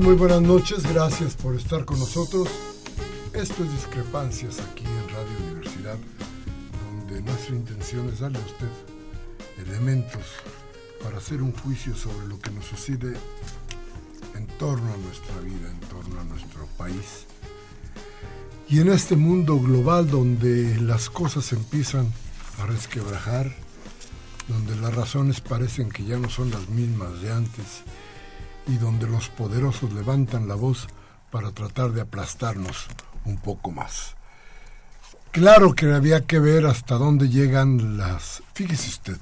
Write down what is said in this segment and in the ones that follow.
Muy buenas noches, gracias por estar con nosotros. Esto es Discrepancias aquí en Radio Universidad, donde nuestra intención es darle a usted elementos para hacer un juicio sobre lo que nos sucede en torno a nuestra vida, en torno a nuestro país. Y en este mundo global donde las cosas empiezan a resquebrajar, donde las razones parecen que ya no son las mismas de antes, y donde los poderosos levantan la voz para tratar de aplastarnos un poco más. Claro que había que ver hasta dónde llegan las... Fíjese usted,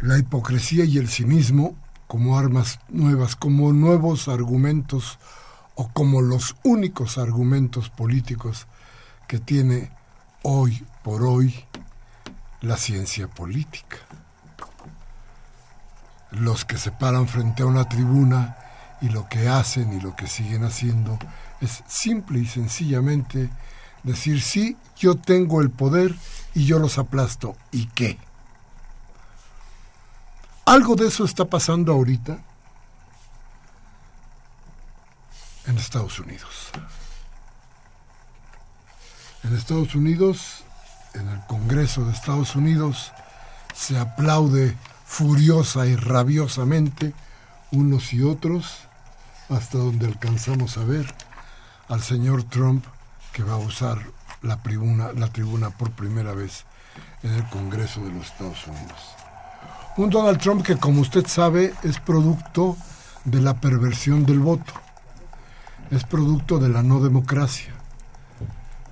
la hipocresía y el cinismo como armas nuevas, como nuevos argumentos o como los únicos argumentos políticos que tiene hoy por hoy la ciencia política los que se paran frente a una tribuna y lo que hacen y lo que siguen haciendo es simple y sencillamente decir, sí, yo tengo el poder y yo los aplasto. ¿Y qué? Algo de eso está pasando ahorita en Estados Unidos. En Estados Unidos, en el Congreso de Estados Unidos, se aplaude furiosa y rabiosamente unos y otros hasta donde alcanzamos a ver al señor Trump que va a usar la tribuna, la tribuna por primera vez en el Congreso de los Estados Unidos. Un Donald Trump que, como usted sabe, es producto de la perversión del voto, es producto de la no democracia,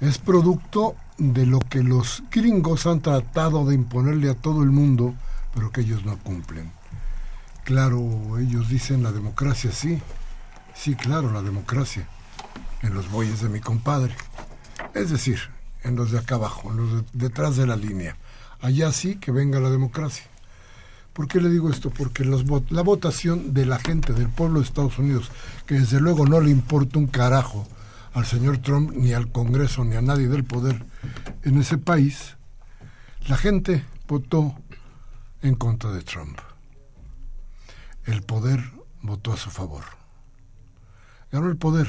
es producto de lo que los gringos han tratado de imponerle a todo el mundo pero que ellos no cumplen. Claro, ellos dicen la democracia, sí, sí, claro, la democracia, en los bueyes de mi compadre. Es decir, en los de acá abajo, en los detrás de la línea. Allá sí que venga la democracia. ¿Por qué le digo esto? Porque la votación de la gente, del pueblo de Estados Unidos, que desde luego no le importa un carajo al señor Trump, ni al Congreso, ni a nadie del poder en ese país, la gente votó en contra de Trump. El poder votó a su favor. Ganó el poder.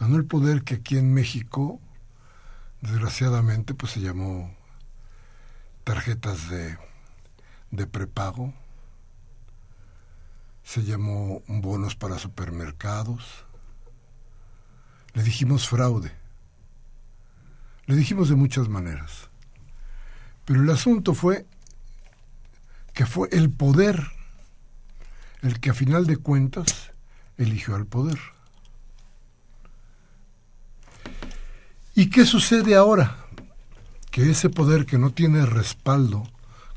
Ganó el poder que aquí en México, desgraciadamente, pues se llamó tarjetas de, de prepago, se llamó bonos para supermercados, le dijimos fraude, le dijimos de muchas maneras. Pero el asunto fue que fue el poder el que a final de cuentas eligió al poder. ¿Y qué sucede ahora? Que ese poder que no tiene respaldo,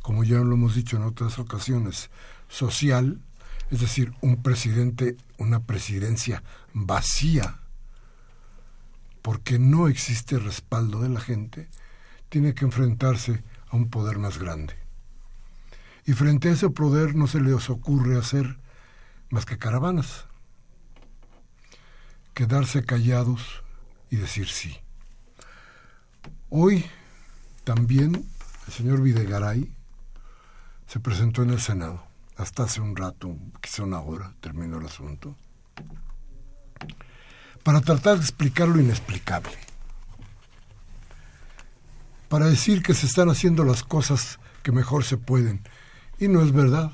como ya lo hemos dicho en otras ocasiones, social, es decir, un presidente, una presidencia vacía, porque no existe respaldo de la gente, tiene que enfrentarse a un poder más grande. Y frente a ese poder no se les ocurre hacer más que caravanas. quedarse callados y decir sí. Hoy también el señor Videgaray se presentó en el Senado, hasta hace un rato, quizá una hora, terminó el asunto, para tratar de explicar lo inexplicable, para decir que se están haciendo las cosas que mejor se pueden. Y no es verdad,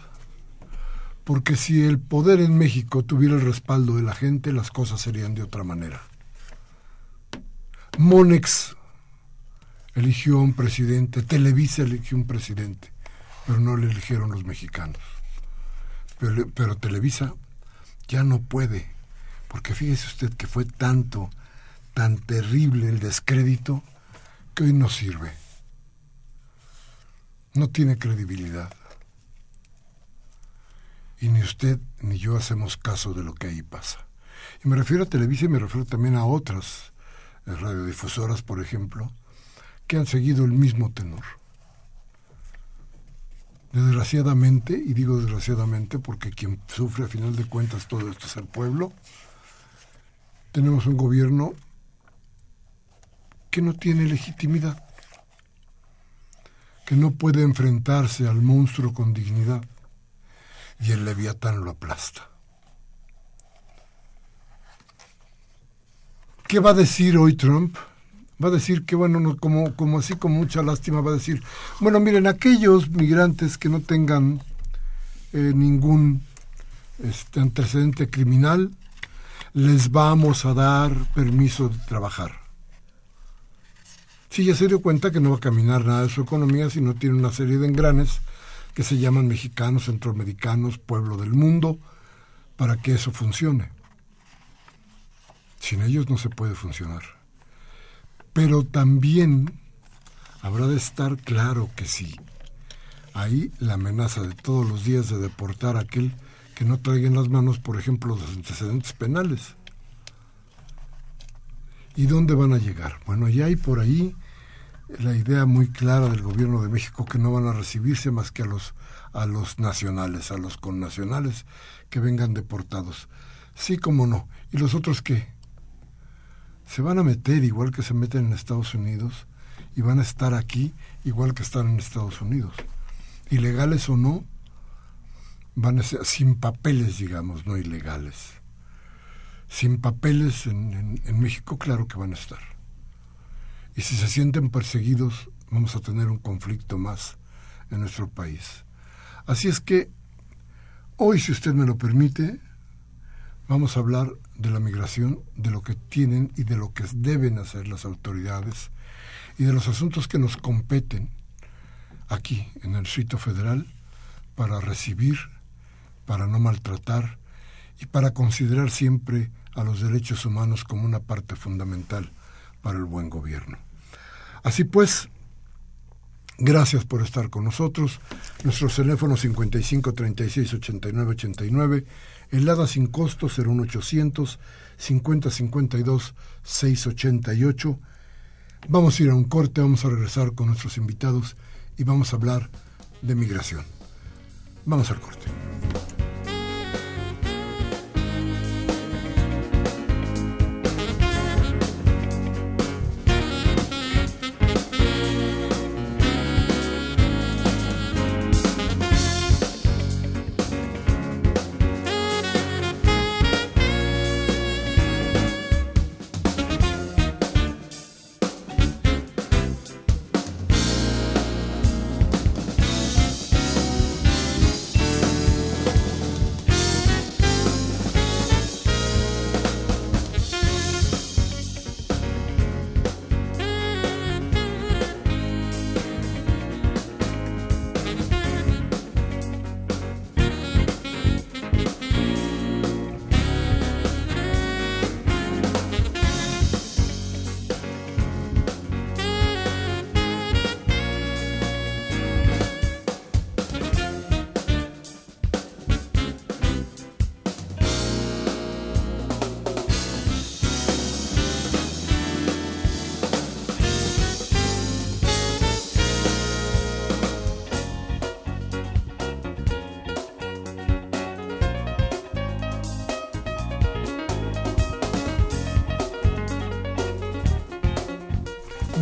porque si el poder en México tuviera el respaldo de la gente, las cosas serían de otra manera. Monex eligió un presidente, Televisa eligió un presidente, pero no le eligieron los mexicanos. Pero, pero Televisa ya no puede, porque fíjese usted que fue tanto, tan terrible el descrédito, que hoy no sirve. No tiene credibilidad. Y ni usted ni yo hacemos caso de lo que ahí pasa. Y me refiero a Televisa y me refiero también a otras radiodifusoras, por ejemplo, que han seguido el mismo tenor. Desgraciadamente, y digo desgraciadamente porque quien sufre a final de cuentas todo esto es el pueblo, tenemos un gobierno que no tiene legitimidad, que no puede enfrentarse al monstruo con dignidad, y el leviatán lo aplasta. ¿Qué va a decir hoy Trump? Va a decir que, bueno, como, como así con mucha lástima, va a decir, bueno, miren, aquellos migrantes que no tengan eh, ningún este, antecedente criminal, les vamos a dar permiso de trabajar. Sí, ya se dio cuenta que no va a caminar nada de su economía si no tiene una serie de engranes que se llaman mexicanos, centroamericanos, pueblo del mundo, para que eso funcione. Sin ellos no se puede funcionar. Pero también habrá de estar claro que sí. Hay la amenaza de todos los días de deportar a aquel que no traiga en las manos, por ejemplo, los antecedentes penales. ¿Y dónde van a llegar? Bueno, ya hay por ahí la idea muy clara del gobierno de México que no van a recibirse más que a los a los nacionales, a los connacionales que vengan deportados. Sí, como no. ¿Y los otros qué? se van a meter igual que se meten en Estados Unidos y van a estar aquí igual que están en Estados Unidos. Ilegales o no, van a ser sin papeles, digamos, no ilegales. Sin papeles en, en México, claro que van a estar. Y si se sienten perseguidos, vamos a tener un conflicto más en nuestro país. Así es que hoy, si usted me lo permite, vamos a hablar de la migración, de lo que tienen y de lo que deben hacer las autoridades y de los asuntos que nos competen aquí en el Distrito Federal para recibir, para no maltratar y para considerar siempre a los derechos humanos como una parte fundamental para el buen gobierno. Así pues, gracias por estar con nosotros. Nuestros teléfonos 55 36 89 89 helada sin costo 01800 5052 688. Vamos a ir a un corte, vamos a regresar con nuestros invitados y vamos a hablar de migración. Vamos al corte.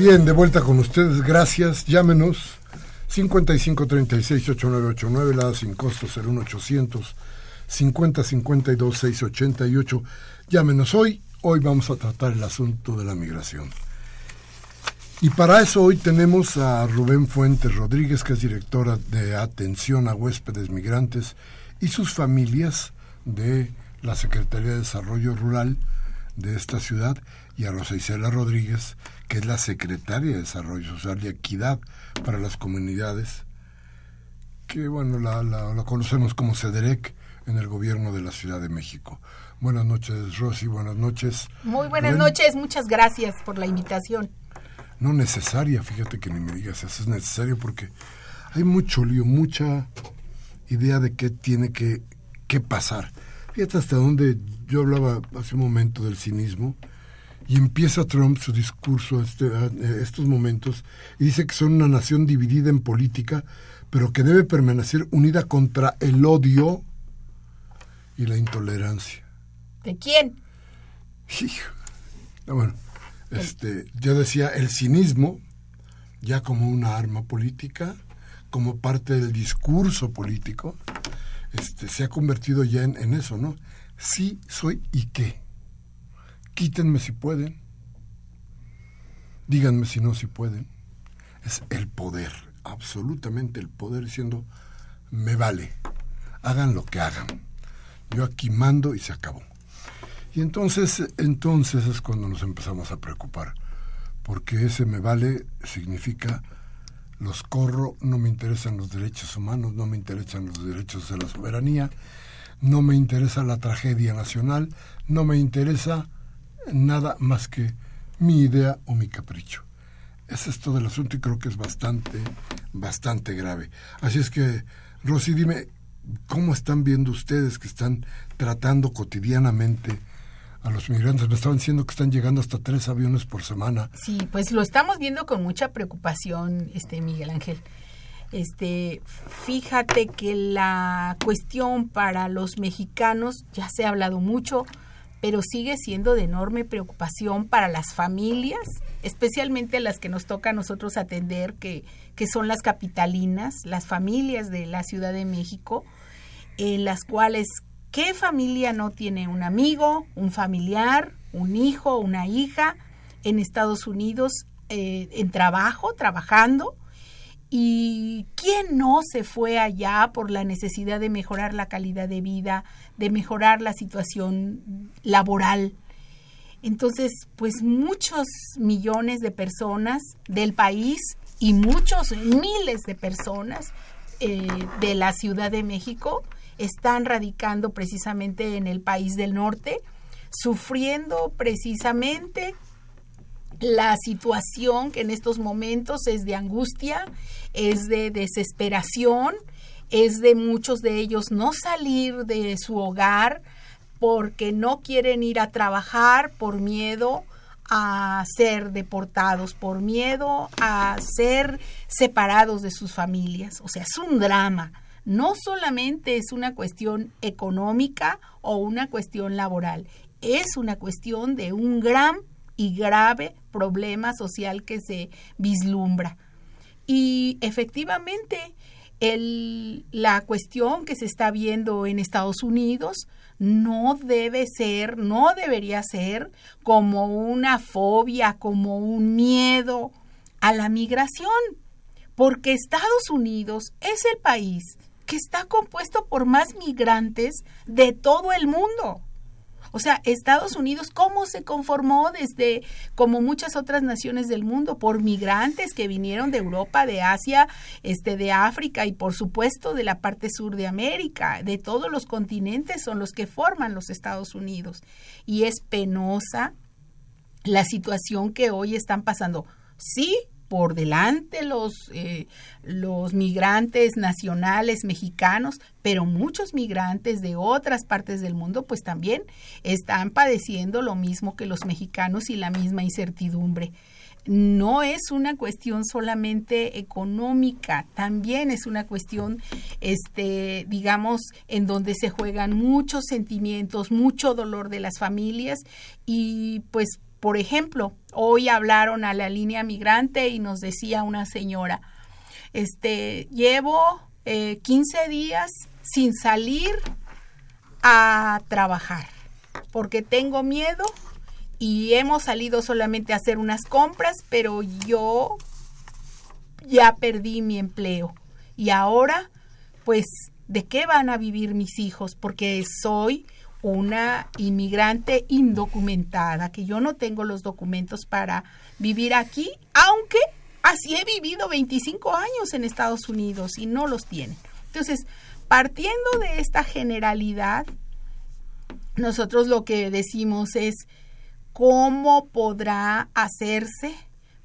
Bien, de vuelta con ustedes, gracias. Llámenos 5536-8989, la sin costo 01800 5052-688. Llámenos hoy. Hoy vamos a tratar el asunto de la migración. Y para eso hoy tenemos a Rubén Fuentes Rodríguez, que es directora de atención a huéspedes migrantes y sus familias de la Secretaría de Desarrollo Rural de esta ciudad, y a Rosa Isela Rodríguez, que es la secretaria de Desarrollo Social y Equidad para las Comunidades, que bueno, la, la, conocemos como CEDEREC en el gobierno de la Ciudad de México. Buenas noches, Rosy, buenas noches. Muy buenas noches, muchas gracias por la invitación. No necesaria, fíjate que ni me digas eso, es necesario porque hay mucho lío, mucha idea de qué tiene que, que pasar. Fíjate hasta dónde yo hablaba hace un momento del cinismo y empieza Trump su discurso este, eh, estos momentos y dice que son una nación dividida en política, pero que debe permanecer unida contra el odio y la intolerancia. ¿De quién? bueno, este, yo decía el cinismo ya como una arma política, como parte del discurso político, este, se ha convertido ya en, en eso, ¿no? Sí, soy y qué Quítenme si pueden. Díganme si no si pueden. Es el poder, absolutamente el poder diciendo, me vale, hagan lo que hagan. Yo aquí mando y se acabó. Y entonces, entonces es cuando nos empezamos a preocupar, porque ese me vale significa los corro, no me interesan los derechos humanos, no me interesan los derechos de la soberanía, no me interesa la tragedia nacional, no me interesa nada más que mi idea o mi capricho. Es todo el asunto y creo que es bastante, bastante grave. Así es que, Rosy, dime, ¿cómo están viendo ustedes que están tratando cotidianamente a los migrantes? Me estaban diciendo que están llegando hasta tres aviones por semana. Sí, pues lo estamos viendo con mucha preocupación, este Miguel Ángel. Este, fíjate que la cuestión para los mexicanos ya se ha hablado mucho, pero sigue siendo de enorme preocupación para las familias, especialmente las que nos toca a nosotros atender, que, que son las capitalinas, las familias de la Ciudad de México, en las cuales, ¿qué familia no tiene un amigo, un familiar, un hijo, una hija en Estados Unidos eh, en trabajo, trabajando? ¿Y quién no se fue allá por la necesidad de mejorar la calidad de vida, de mejorar la situación laboral? Entonces, pues muchos millones de personas del país y muchos miles de personas eh, de la Ciudad de México están radicando precisamente en el país del norte, sufriendo precisamente la situación que en estos momentos es de angustia, es de desesperación, es de muchos de ellos no salir de su hogar porque no quieren ir a trabajar por miedo a ser deportados, por miedo a ser separados de sus familias. O sea, es un drama. No solamente es una cuestión económica o una cuestión laboral, es una cuestión de un gran y grave problema social que se vislumbra. Y efectivamente, el, la cuestión que se está viendo en Estados Unidos no debe ser, no debería ser como una fobia, como un miedo a la migración, porque Estados Unidos es el país que está compuesto por más migrantes de todo el mundo. O sea, Estados Unidos, ¿cómo se conformó desde, como muchas otras naciones del mundo, por migrantes que vinieron de Europa, de Asia, este, de África y por supuesto de la parte sur de América, de todos los continentes son los que forman los Estados Unidos. Y es penosa la situación que hoy están pasando. Sí, por delante los, eh, los migrantes nacionales mexicanos, pero muchos migrantes de otras partes del mundo pues también están padeciendo lo mismo que los mexicanos y la misma incertidumbre. No es una cuestión solamente económica, también es una cuestión, este, digamos, en donde se juegan muchos sentimientos, mucho dolor de las familias y pues por ejemplo, Hoy hablaron a la línea migrante y nos decía una señora, este, llevo 15 eh, días sin salir a trabajar porque tengo miedo y hemos salido solamente a hacer unas compras, pero yo ya perdí mi empleo. Y ahora, pues, ¿de qué van a vivir mis hijos? Porque soy una inmigrante indocumentada, que yo no tengo los documentos para vivir aquí, aunque así he vivido 25 años en Estados Unidos y no los tienen. Entonces, partiendo de esta generalidad, nosotros lo que decimos es cómo podrá hacerse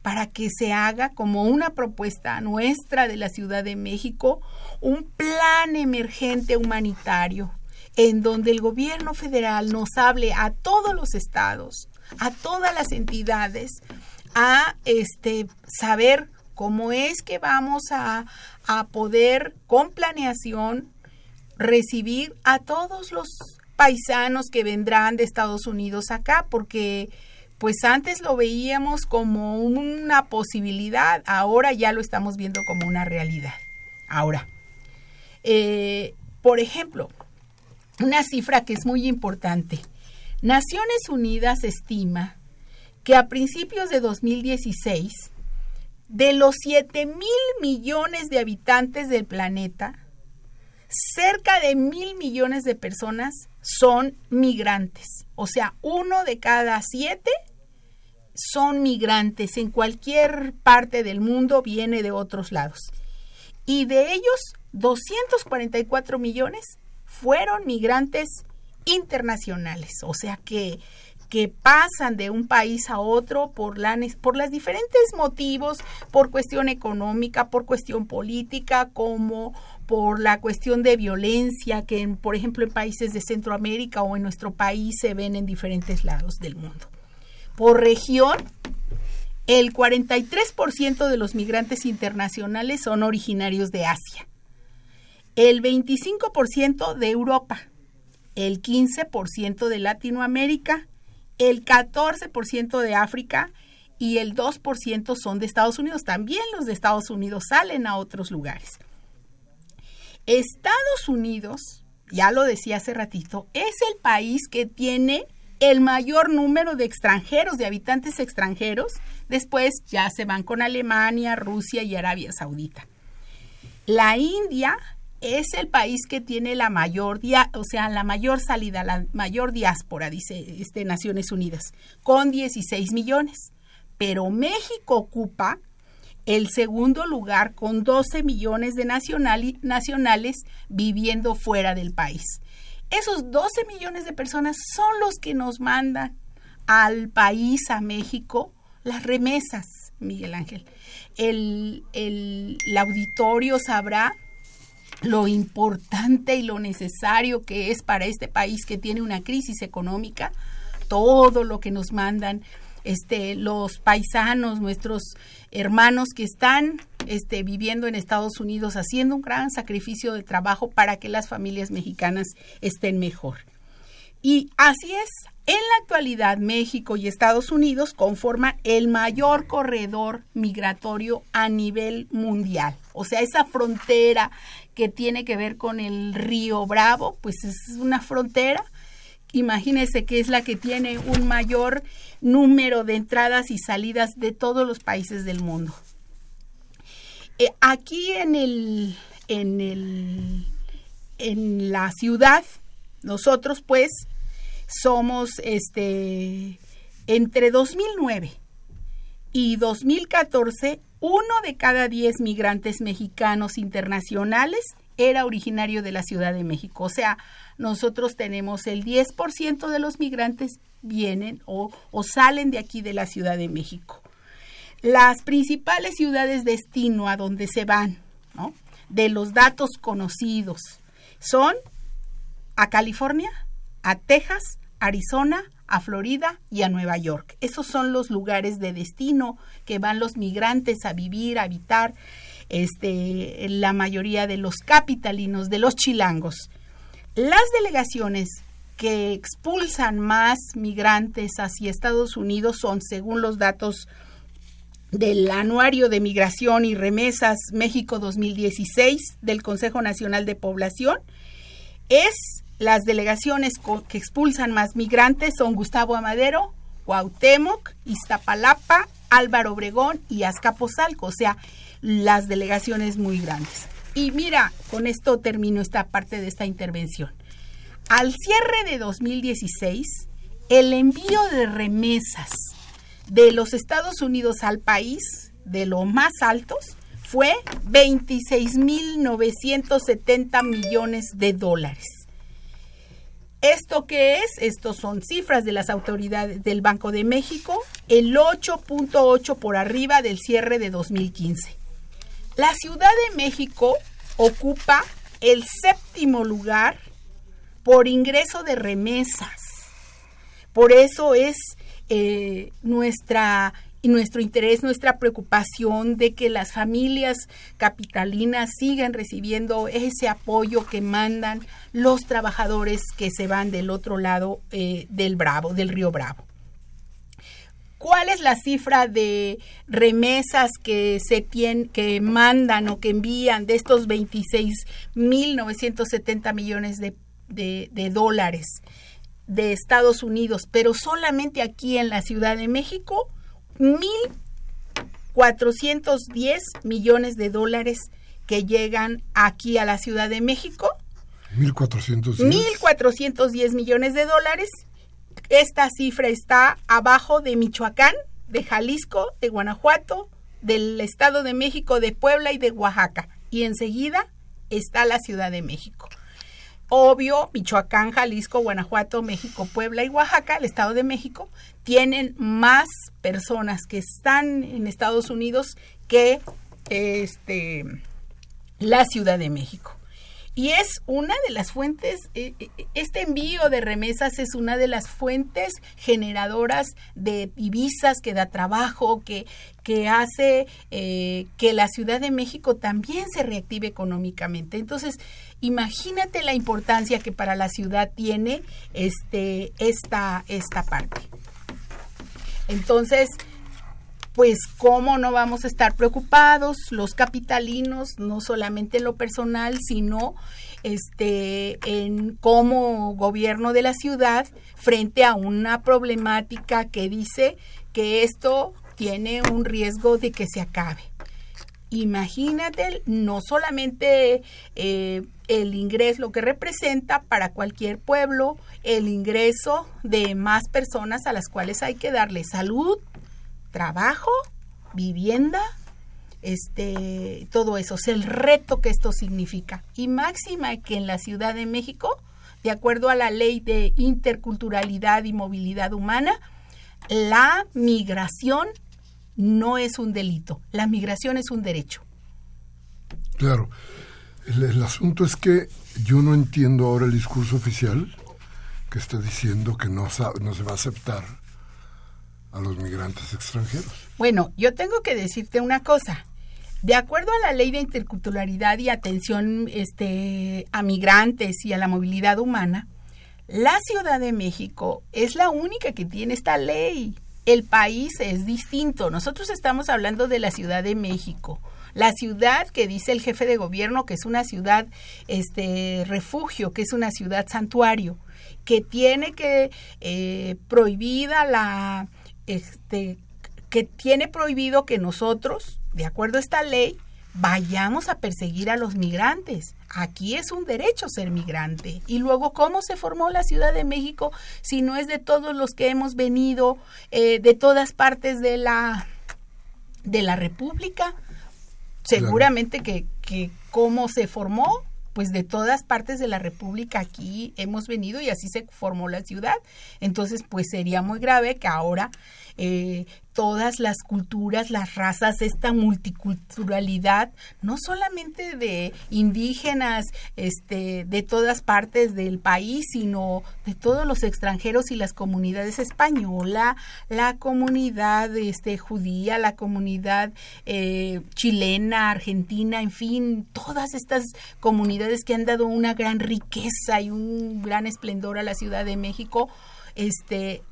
para que se haga como una propuesta nuestra de la Ciudad de México un plan emergente humanitario en donde el gobierno federal nos hable a todos los estados, a todas las entidades, a este saber cómo es que vamos a, a poder con planeación recibir a todos los paisanos que vendrán de Estados Unidos acá, porque pues antes lo veíamos como una posibilidad, ahora ya lo estamos viendo como una realidad. Ahora, eh, por ejemplo, una cifra que es muy importante. Naciones Unidas estima que a principios de 2016, de los 7 mil millones de habitantes del planeta, cerca de mil millones de personas son migrantes. O sea, uno de cada siete son migrantes en cualquier parte del mundo, viene de otros lados. Y de ellos, 244 millones fueron migrantes internacionales, o sea que, que pasan de un país a otro por, la, por los diferentes motivos, por cuestión económica, por cuestión política, como por la cuestión de violencia que, por ejemplo, en países de Centroamérica o en nuestro país se ven en diferentes lados del mundo. Por región, el 43% de los migrantes internacionales son originarios de Asia, el 25% de Europa, el 15% de Latinoamérica, el 14% de África y el 2% son de Estados Unidos. También los de Estados Unidos salen a otros lugares. Estados Unidos, ya lo decía hace ratito, es el país que tiene el mayor número de extranjeros, de habitantes extranjeros. Después ya se van con Alemania, Rusia y Arabia Saudita. La India es el país que tiene la mayor, o sea, la mayor salida, la mayor diáspora, dice este, Naciones Unidas, con 16 millones. Pero México ocupa el segundo lugar con 12 millones de nacionales viviendo fuera del país. Esos 12 millones de personas son los que nos mandan al país, a México, las remesas, Miguel Ángel. El, el, auditorio sabrá lo importante y lo necesario que es para este país que tiene una crisis económica, todo lo que nos mandan este, los paisanos, nuestros hermanos que están este, viviendo en Estados Unidos haciendo un gran sacrificio de trabajo para que las familias mexicanas estén mejor. Y así es, en la actualidad México y Estados Unidos conforman el mayor corredor migratorio a nivel mundial. O sea, esa frontera que tiene que ver con el río Bravo, pues es una frontera imagínense que es la que tiene un mayor número de entradas y salidas de todos los países del mundo. Eh, aquí en el, en el, en la ciudad, nosotros pues somos este entre 2009 y 2014, uno de cada diez migrantes mexicanos internacionales era originario de la Ciudad de México. O sea, nosotros tenemos el 10% de los migrantes vienen o, salen de aquí de la Ciudad de México. Las principales ciudades destino a donde se van, de los datos conocidos, son a California, a Texas, Arizona, a Florida y a Nueva York. Esos son los lugares de destino que van los migrantes a vivir, a habitar este, la mayoría de los capitalinos, de los chilangos. Las delegaciones que expulsan más migrantes hacia Estados Unidos son, según los datos del Anuario de Migración y Remesas México 2016 del Consejo Nacional de Población, es las delegaciones que expulsan más migrantes son Gustavo Amadero, Cuauhtémoc, Iztapalapa, Álvaro Obregón y Azcapotzalco, o sea, las delegaciones muy grandes. Y mira, con esto termino esta parte de esta intervención. Al cierre de 2016, el envío de remesas de los Estados Unidos al país, de los más altos, fue 26.970 millones de dólares. ¿Esto qué es? Estos son cifras de las autoridades del Banco de México, el 8.8 por arriba del cierre de 2015. La Ciudad de México ocupa el séptimo lugar por ingreso de remesas. Por eso es eh, nuestra y nuestro interés, nuestra preocupación de que las familias capitalinas sigan recibiendo ese apoyo que mandan los trabajadores que se van del otro lado eh, del Bravo, del río Bravo. ¿Cuál es la cifra de remesas que se tienen, que mandan o que envían de estos 26.970 millones de, de, de dólares de Estados Unidos, pero solamente aquí en la Ciudad de México? 1.410 millones de dólares que llegan aquí a la Ciudad de México. 1.410. 1.410 millones de dólares. Esta cifra está abajo de Michoacán, de Jalisco, de Guanajuato, del Estado de México, de Puebla y de Oaxaca. Y enseguida está la Ciudad de México. Obvio, Michoacán, Jalisco, Guanajuato, México, Puebla y Oaxaca, el Estado de México, tienen más personas que están en Estados Unidos que este, la Ciudad de México. Y es una de las fuentes, eh, eh, este envío de remesas es una de las fuentes generadoras de divisas que da trabajo, que, que hace eh, que la Ciudad de México también se reactive económicamente. Entonces, imagínate la importancia que para la ciudad tiene este, esta, esta parte. Entonces, pues cómo no vamos a estar preocupados los capitalinos, no solamente en lo personal, sino este en como gobierno de la ciudad frente a una problemática que dice que esto tiene un riesgo de que se acabe. Imagínate no solamente eh, el ingreso, lo que representa para cualquier pueblo, el ingreso de más personas a las cuales hay que darle salud, trabajo, vivienda, este, todo eso, es el reto que esto significa. Y máxima que en la Ciudad de México, de acuerdo a la ley de interculturalidad y movilidad humana, la migración no es un delito, la migración es un derecho. Claro, el, asunto es que yo no entiendo ahora el discurso oficial que está diciendo que no, no se va a aceptar a los migrantes extranjeros. Bueno, yo tengo que decirte una cosa. De acuerdo a la ley de interculturalidad y atención este, a migrantes y a la movilidad humana, la Ciudad de México es la única que tiene esta ley. El país es distinto. Nosotros estamos hablando de la Ciudad de México. La ciudad que dice el jefe de gobierno que es una ciudad este refugio, que es una ciudad santuario, que tiene que eh, prohibida la este, que tiene prohibido que nosotros, de acuerdo a esta ley, vayamos a perseguir a los migrantes. Aquí es un derecho ser migrante. Y luego, ¿cómo se formó la Ciudad de México si no es de todos los que hemos venido eh, de todas partes de la, de la República? Seguramente que, que cómo se formó, pues de todas partes de la República aquí hemos venido y así se formó la ciudad. Entonces, pues sería muy grave que ahora eh, todas las culturas, las razas, esta multiculturalidad, no solamente de indígenas, este, de todas partes del país, sino de todos los extranjeros y las comunidades española, la comunidad este, judía, la comunidad eh, chilena, argentina, en fin, todas estas comunidades que han dado una gran riqueza y un gran esplendor a la Ciudad de México, este,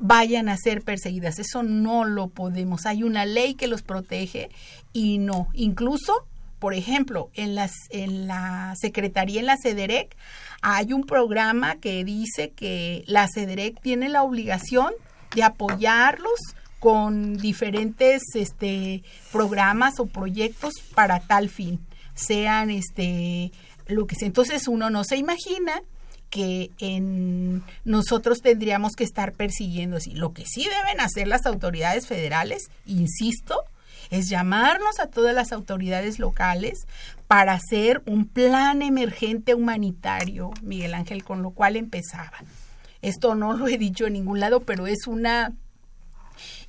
vayan a ser perseguidas. Eso no lo podemos. Hay una ley que los protege y no. Incluso, por ejemplo, en, las, en la Secretaría, en la CEDEREC, hay un programa que dice que la CEDEREC tiene la obligación de apoyarlos con diferentes este, programas o proyectos para tal fin, sean este, lo que sea. Entonces uno no se imagina que nosotros tendríamos que estar persiguiendo así. Lo que sí deben hacer las autoridades federales, insisto, es llamarnos a todas las autoridades locales para hacer un plan emergente humanitario, Miguel Ángel, con lo cual empezaba. Esto no lo he dicho en ningún lado, pero es una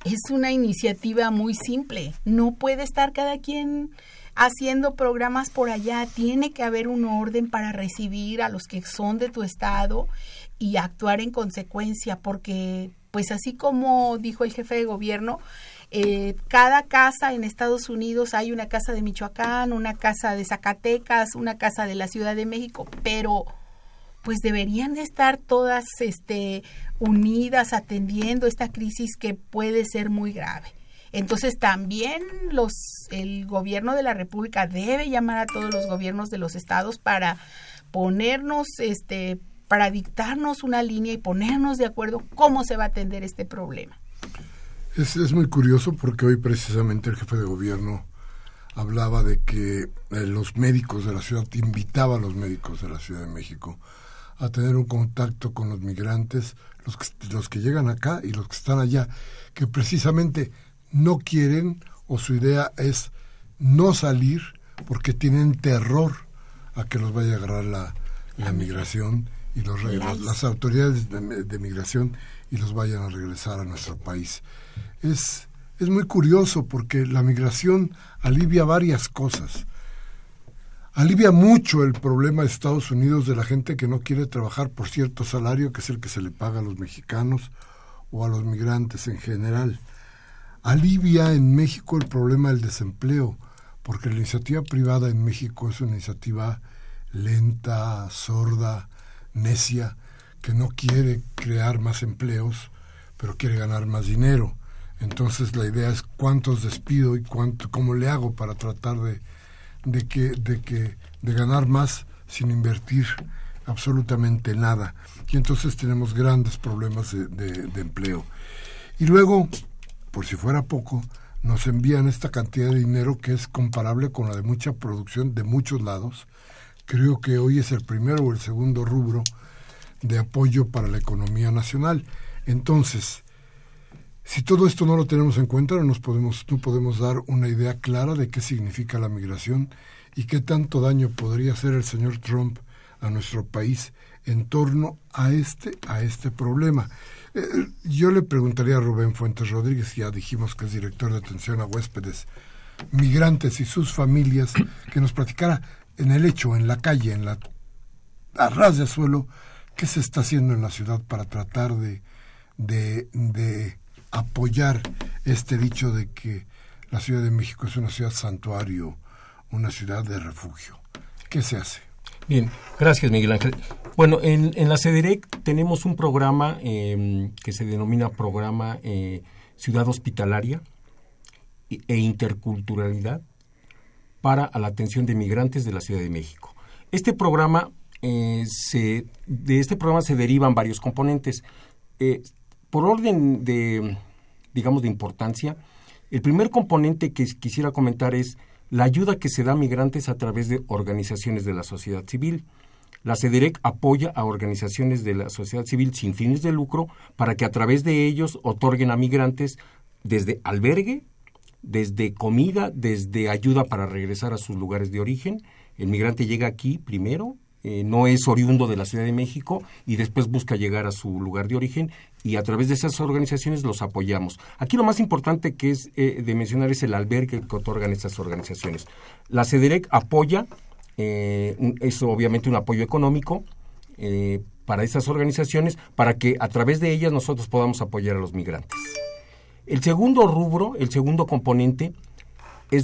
es una iniciativa muy simple. No puede estar cada quien haciendo programas por allá. Tiene que haber un orden para recibir a los que son de tu estado y actuar en consecuencia, porque pues así como dijo el jefe de gobierno, eh, cada casa en Estados Unidos hay una casa de Michoacán, una casa de Zacatecas, una casa de la Ciudad de México, pero pues deberían de estar todas este, unidas atendiendo esta crisis que puede ser muy grave. Entonces también los el gobierno de la República debe llamar a todos los gobiernos de los estados para ponernos este para dictarnos una línea y ponernos de acuerdo cómo se va a atender este problema. Es, es muy curioso porque hoy precisamente el jefe de gobierno hablaba de que eh, los médicos de la ciudad, invitaba a los médicos de la Ciudad de México a tener un contacto con los migrantes, los los que llegan acá y los que están allá, que precisamente no quieren o su idea es no salir porque tienen terror a que los vaya a agarrar la, la migración y los, las, autoridades de, migración y los vayan a regresar a nuestro país. Es, es muy curioso porque la migración alivia varias cosas. Alivia mucho el problema de Estados Unidos de la gente que no quiere trabajar por cierto salario, que es el que se le paga a los mexicanos o a los migrantes en general alivia en México el problema del desempleo, porque la iniciativa privada en México es una iniciativa lenta, sorda, necia, que no quiere crear más empleos, pero quiere ganar más dinero. Entonces la idea es cuántos despido y cuánto, cómo le hago para tratar de, de que, de que, de ganar más sin invertir absolutamente nada. Y entonces tenemos grandes problemas de, de empleo. Y luego por si fuera poco, nos envían esta cantidad de dinero que es comparable con la de mucha producción de muchos lados. Creo que hoy es el primero o el segundo rubro de apoyo para la economía nacional. Entonces, si todo esto no lo tenemos en cuenta, no nos podemos, no podemos dar una idea clara de qué significa la migración y qué tanto daño podría hacer el señor Trump a nuestro país en torno a este, a este problema. Eh, yo le preguntaría a Rubén Fuentes Rodríguez, ya dijimos que es director de atención a huéspedes migrantes y sus familias, que nos platicara en el hecho, en la calle, en la a ras de suelo, qué se está haciendo en la ciudad para tratar de, de, de apoyar este dicho de que la Ciudad de México es una ciudad santuario, una ciudad de refugio. ¿Qué se hace? Bien, gracias Miguel Ángel. Bueno, en, la CEDEREC tenemos un programa em, que se denomina Programa eh, Ciudad Hospitalaria e Interculturalidad para la atención de migrantes de la Ciudad de México. Este programa, eh, se, de este programa se derivan varios componentes. Eh, por orden de, digamos, de importancia, el primer componente que quisiera comentar es la ayuda que se da a migrantes a través de organizaciones de la sociedad civil. La CEDEREC apoya a organizaciones de la sociedad civil sin fines de lucro para que a través de ellos otorguen a migrantes desde albergue, desde comida, desde ayuda para regresar a sus lugares de origen. El migrante llega aquí primero eh, no es oriundo de la Ciudad de México y después busca llegar a su lugar de origen y a través de esas organizaciones los apoyamos. Aquí lo más importante que es eh, de mencionar es el albergue que otorgan estas organizaciones. La CEDEREC apoya, eh, es obviamente un apoyo económico para estas organizaciones para que a través de ellas nosotros podamos apoyar a los migrantes. El segundo rubro, el segundo componente,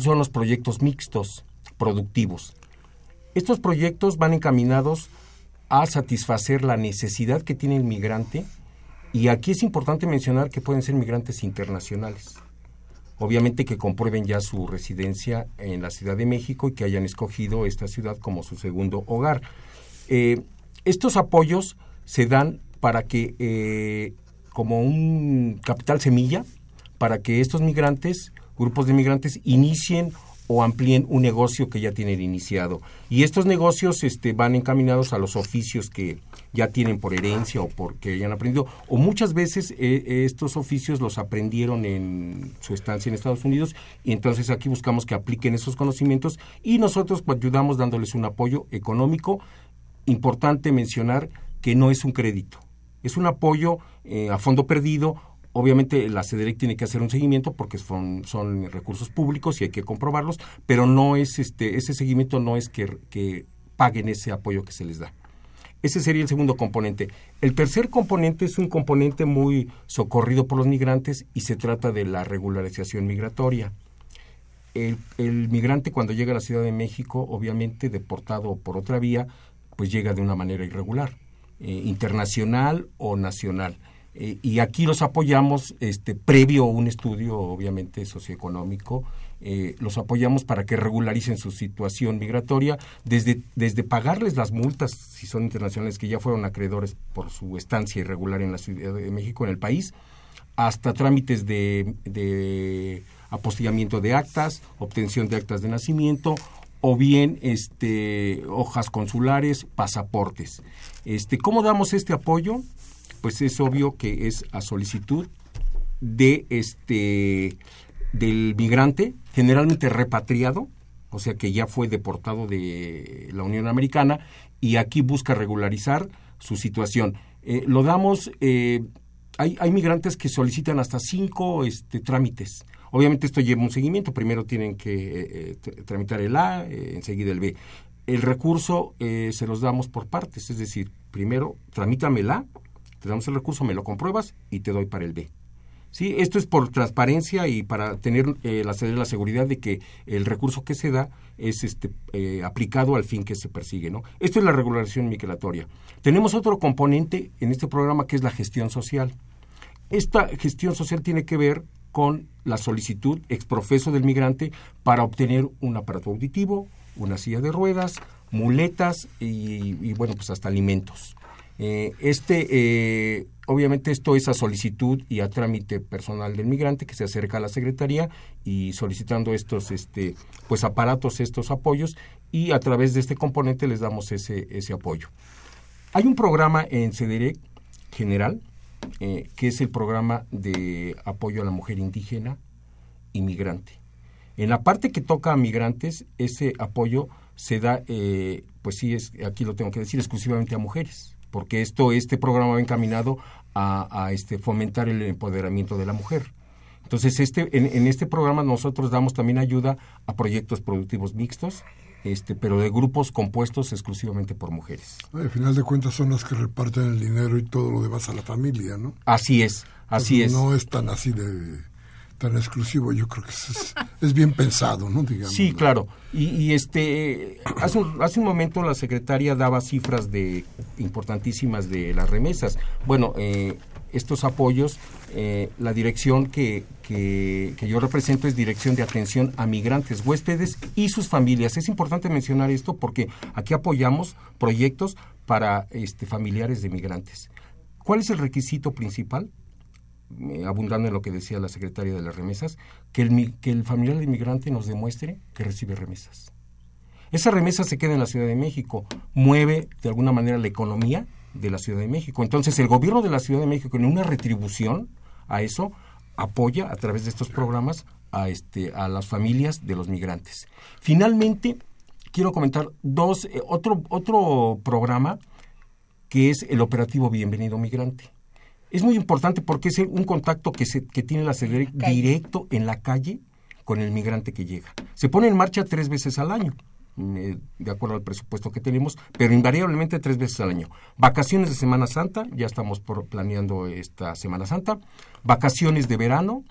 son los proyectos mixtos, productivos. Estos proyectos van encaminados a satisfacer la necesidad que tiene el migrante y aquí es importante mencionar que pueden ser migrantes internacionales. Obviamente que comprueben ya su residencia en la Ciudad de México y que hayan escogido esta ciudad como su segundo hogar. Eh, estos apoyos se dan para que, eh, como un capital semilla, para que estos migrantes, grupos de migrantes, inicien o amplíen un negocio que ya tienen iniciado. Y estos negocios este, van encaminados a los oficios que ya tienen por herencia o porque hayan aprendido. O muchas veces eh, estos oficios los aprendieron en su estancia en Estados Unidos y entonces aquí buscamos que apliquen esos conocimientos y nosotros pues, ayudamos dándoles un apoyo económico. Importante mencionar que no es un crédito, es un apoyo eh, a fondo perdido Obviamente la CEDEREC tiene que hacer un seguimiento porque son, son recursos públicos y hay que comprobarlos, pero no es este, ese seguimiento no es que, que paguen ese apoyo que se les da. Ese sería el segundo componente. El tercer componente es un componente muy socorrido por los migrantes y se trata de la regularización migratoria. El, el, migrante cuando llega a la Ciudad de México, obviamente deportado por otra vía, pues llega de una manera irregular, eh, internacional o nacional. Eh, y aquí los apoyamos, este, previo a un estudio, obviamente, socioeconómico, eh, los apoyamos para que regularicen su situación migratoria, desde, desde pagarles las multas, si son internacionales, que ya fueron acreedores por su estancia irregular en la Ciudad de México, en el país, hasta trámites de, de apostillamiento de actas, obtención de actas de nacimiento, o bien este, hojas consulares, pasaportes. Este, ¿Cómo damos este apoyo? Pues es obvio que es a solicitud de este del migrante, generalmente repatriado, o sea que ya fue deportado de la Unión Americana y aquí busca regularizar su situación. Eh, lo damos, eh, hay, hay, migrantes que solicitan hasta cinco este, trámites. Obviamente esto lleva un seguimiento, primero tienen que eh, tramitar el A, enseguida el B. El recurso se los damos por partes, es decir, primero tramítame el A, te damos el recurso, me lo compruebas y te doy para el B. ¿Sí? Esto es por transparencia y para tener eh, la, la, seguridad de que el recurso que se da es este, eh, aplicado al fin que se persigue. ¿no? Esto es la regulación migratoria. Tenemos otro componente en este programa que es la gestión social. Esta gestión social tiene que ver con la solicitud exprofeso del migrante para obtener un aparato auditivo, una silla de ruedas, muletas y, y bueno, pues hasta alimentos. Eh, este, eh, obviamente esto es a solicitud y a trámite personal del migrante que se acerca a la Secretaría y solicitando estos este, pues aparatos, estos apoyos y a través de este componente les damos ese, ese apoyo. Hay un programa en CEDEREC general eh, que es el programa de apoyo a la mujer indígena y migrante. En la parte que toca a migrantes, ese apoyo se da, pues sí, es, aquí lo tengo que decir, exclusivamente a mujeres porque esto, este programa va encaminado a, este, fomentar el empoderamiento de la mujer. Entonces, este, en, este programa nosotros damos también ayuda a proyectos productivos mixtos, este, pero de grupos compuestos exclusivamente por mujeres. Al final de cuentas son las que reparten el dinero y todo lo demás a la familia, ¿no? Así es, así es. No es tan así de tan exclusivo, yo creo que es, es bien pensado, ¿no? Digamos, sí, claro. Y, este, hace un, hace un momento la secretaria daba cifras de importantísimas de las remesas. Bueno, eh, estos apoyos, eh, la dirección que, que, que, yo represento es Dirección de Atención a Migrantes, Huéspedes y sus familias. Es importante mencionar esto porque aquí apoyamos proyectos para este, familiares de migrantes. ¿Cuál es el requisito principal? Eh, abundando en lo que decía la secretaria de las remesas, que el, que el familiar de inmigrante nos demuestre que recibe remesas. Esa remesa se queda en la Ciudad de México, mueve de alguna manera la economía de la Ciudad de México. Entonces el gobierno de la Ciudad de México en una retribución a eso apoya a través de estos programas a, este, a las familias de los migrantes. Finalmente, quiero comentar dos, eh, otro, otro programa que es el operativo Bienvenido Migrante. Es muy importante porque es un contacto que, se, que tiene la CEDEREC directo en la calle con el migrante que llega. Se pone en marcha tres veces al año, mm, de acuerdo al presupuesto que tenemos, pero invariablemente tres veces al año. Vacaciones de Semana Santa, ya estamos planeando esta Semana Santa. Vacaciones de verano,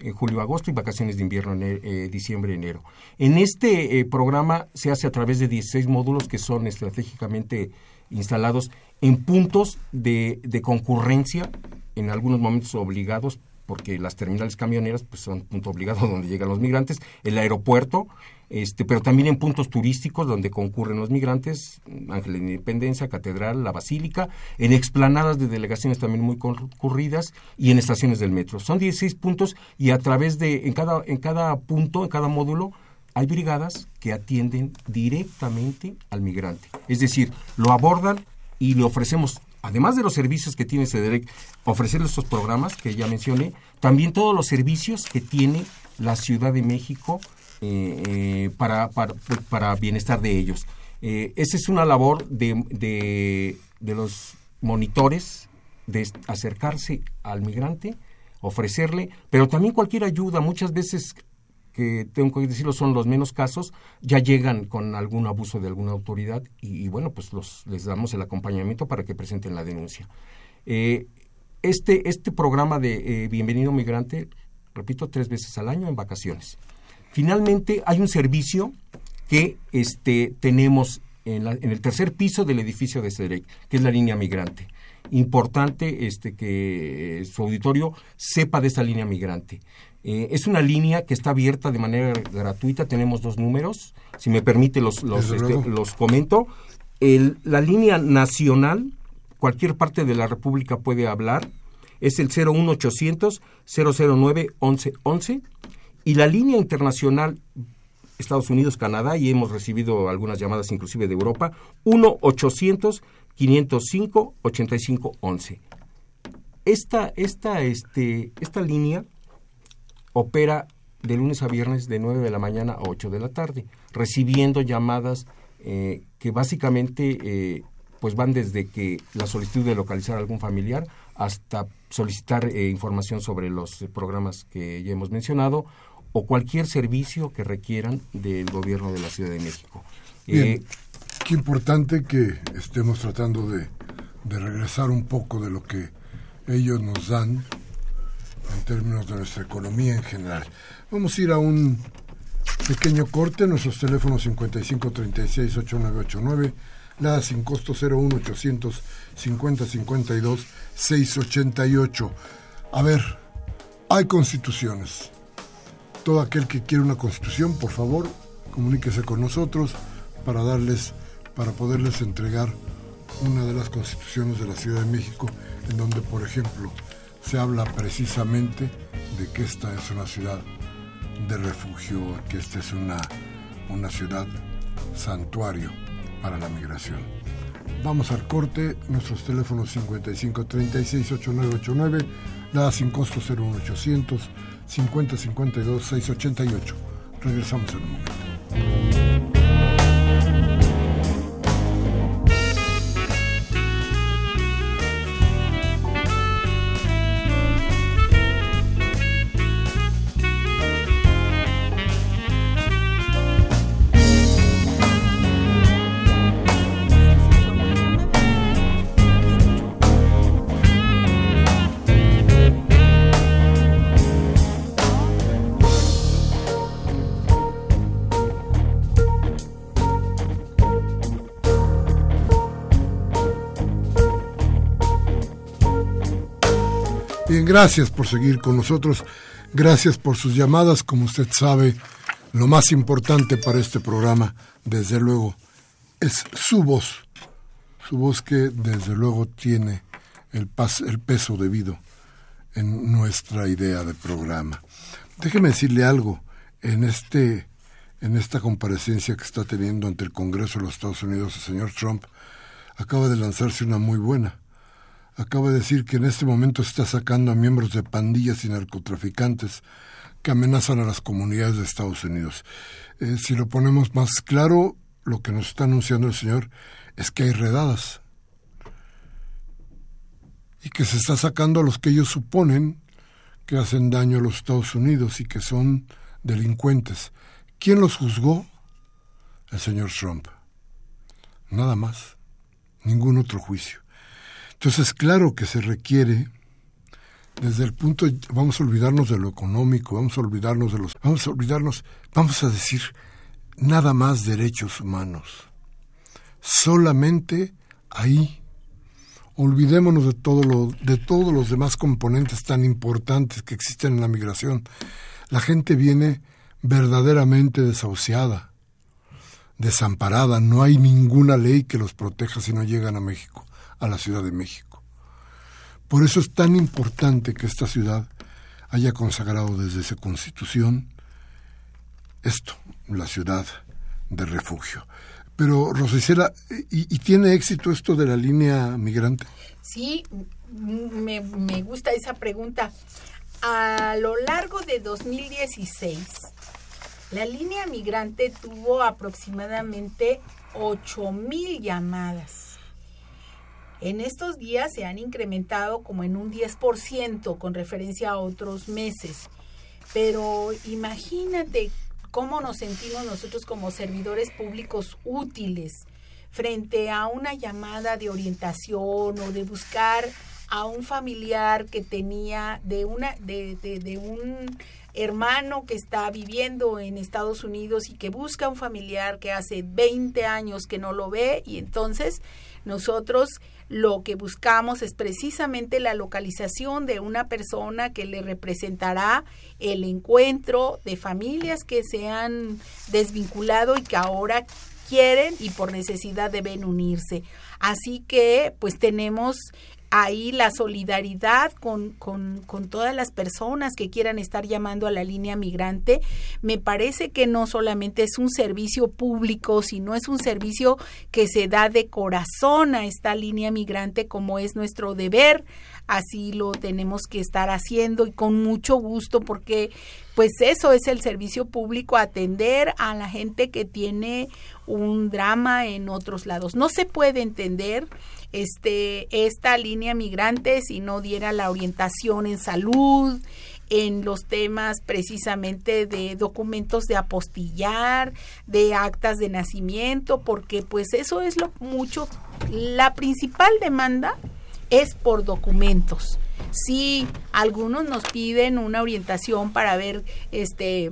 en julio, agosto y vacaciones de invierno, en eh, diciembre, enero. En este eh, programa se hace a través de 16 módulos que son estratégicamente instalados en puntos de, de concurrencia, en algunos momentos obligados porque las terminales camioneras pues, son punto obligado donde llegan los migrantes, el aeropuerto, este, pero también en puntos turísticos donde concurren los migrantes, Ángel de Independencia, Catedral, la Basílica, en explanadas de delegaciones también muy concurridas y en estaciones del metro. Son 16 puntos y a través de, en cada, en cada punto, en cada módulo, hay brigadas que atienden directamente al migrante. Es decir, lo abordan y le ofrecemos además de los servicios que tiene CEDEREC, ofrecerle estos programas que ya mencioné, también todos los servicios que tiene la Ciudad de México eh, eh, para, para, bienestar de ellos. Eh, esa es una labor de, de, de los monitores, de acercarse al migrante, ofrecerle, pero también cualquier ayuda. Muchas veces que tengo que decirlo son los menos casos, ya llegan con algún abuso de alguna autoridad y, bueno, pues los, les damos el acompañamiento para que presenten la denuncia. Eh, este, este programa de eh, Bienvenido Migrante, repito, tres veces al año en vacaciones. Finalmente, hay un servicio que este, tenemos en, en el tercer piso del edificio de CEDEC, que es la línea migrante. Importante este, que su auditorio sepa de esta línea migrante. Eh, es una línea que está abierta de manera gratuita. Tenemos dos números. Si me permite, los, los, este, comento. la línea nacional, cualquier parte de la República puede hablar, es el 01800 009 1111 y la línea internacional Estados Unidos, Canadá y hemos recibido algunas llamadas inclusive de Europa 1 800 505 8511. Esta esta este esta línea opera de lunes a viernes de 9 de la mañana a 8 de la tarde, recibiendo llamadas eh, que básicamente eh, pues van desde que la solicitud de localizar a algún familiar hasta solicitar eh, información sobre los programas que ya hemos mencionado o cualquier servicio que requieran del gobierno de la Ciudad de México. Bien, qué importante que estemos tratando de, de regresar un poco de lo que ellos nos dan en términos de nuestra economía en general. Vamos a ir a un pequeño corte, nuestros teléfonos 5536-8989, la sin costo 01800 50 52 688. A ver, hay constituciones. Todo aquel que quiere una constitución, por favor, comuníquese con nosotros para darles, para poderles entregar una de las constituciones de la Ciudad de México, en donde, por ejemplo, se habla precisamente de que esta es una ciudad de refugio, que esta es una, una ciudad santuario para la migración. Vamos al corte, nuestros teléfonos 55 36 8989, la sin costo 01800 50 52 688. Regresamos en un momento. Gracias por seguir con nosotros, gracias por sus llamadas, como usted sabe, lo más importante para este programa, desde luego, es su voz, su voz que desde luego tiene el, el peso debido en nuestra idea de programa. Déjeme decirle algo, en este en esta comparecencia que está teniendo ante el Congreso de los Estados Unidos el señor Trump, acaba de lanzarse una muy buena acaba de decir que en este momento está sacando a miembros de pandillas y narcotraficantes que amenazan a las comunidades de Estados Unidos. Eh, si lo ponemos más claro, lo que nos está anunciando el Señor es que hay redadas y que se está sacando a los que ellos suponen que hacen daño a los Estados Unidos y que son delincuentes. ¿Quién los juzgó? El señor Trump. Nada más. Ningún otro juicio. Entonces, claro que se requiere, desde el punto, vamos a olvidarnos de lo económico, vamos a olvidarnos de los, vamos a olvidarnos, vamos a decir, nada más derechos humanos. Solamente ahí olvidémonos de todo lo, de todos los demás componentes tan importantes que existen en la migración. La gente viene verdaderamente desahuciada, desamparada. No hay ninguna ley que los proteja si no llegan a México, a la Ciudad de México. Por eso es tan importante que esta ciudad haya consagrado desde su constitución esto, la ciudad de refugio. Pero, Rosicela, ¿y, tiene éxito esto de la línea migrante? Sí, me, me gusta esa pregunta. A lo largo de 2016, la línea migrante tuvo aproximadamente 8 mil llamadas. En estos días se han incrementado como en un 10% con referencia a otros meses. Pero imagínate cómo nos sentimos nosotros como servidores públicos útiles frente a una llamada de orientación o de buscar a un familiar que tenía de una de, de, un hermano que está viviendo en Estados Unidos y que busca un familiar que hace 20 años que no lo ve y entonces nosotros lo que buscamos es precisamente la localización de una persona que le representará el encuentro de familias que se han desvinculado y que ahora quieren y por necesidad deben unirse. Así que pues tenemos ahí la solidaridad con, con, con, todas las personas que quieran estar llamando a la línea migrante. Me parece que no solamente es un servicio público, sino es un servicio que se da de corazón a esta línea migrante como es nuestro deber. Así lo tenemos que estar haciendo y con mucho gusto porque pues eso es el servicio público, atender a la gente que tiene un drama en otros lados. No se puede entender este, esta línea migrante si no diera la orientación en salud, en los temas precisamente de documentos de apostillar, de actas de nacimiento, porque pues eso es lo mucho, la principal demanda es por documentos. Si algunos nos piden una orientación para ver este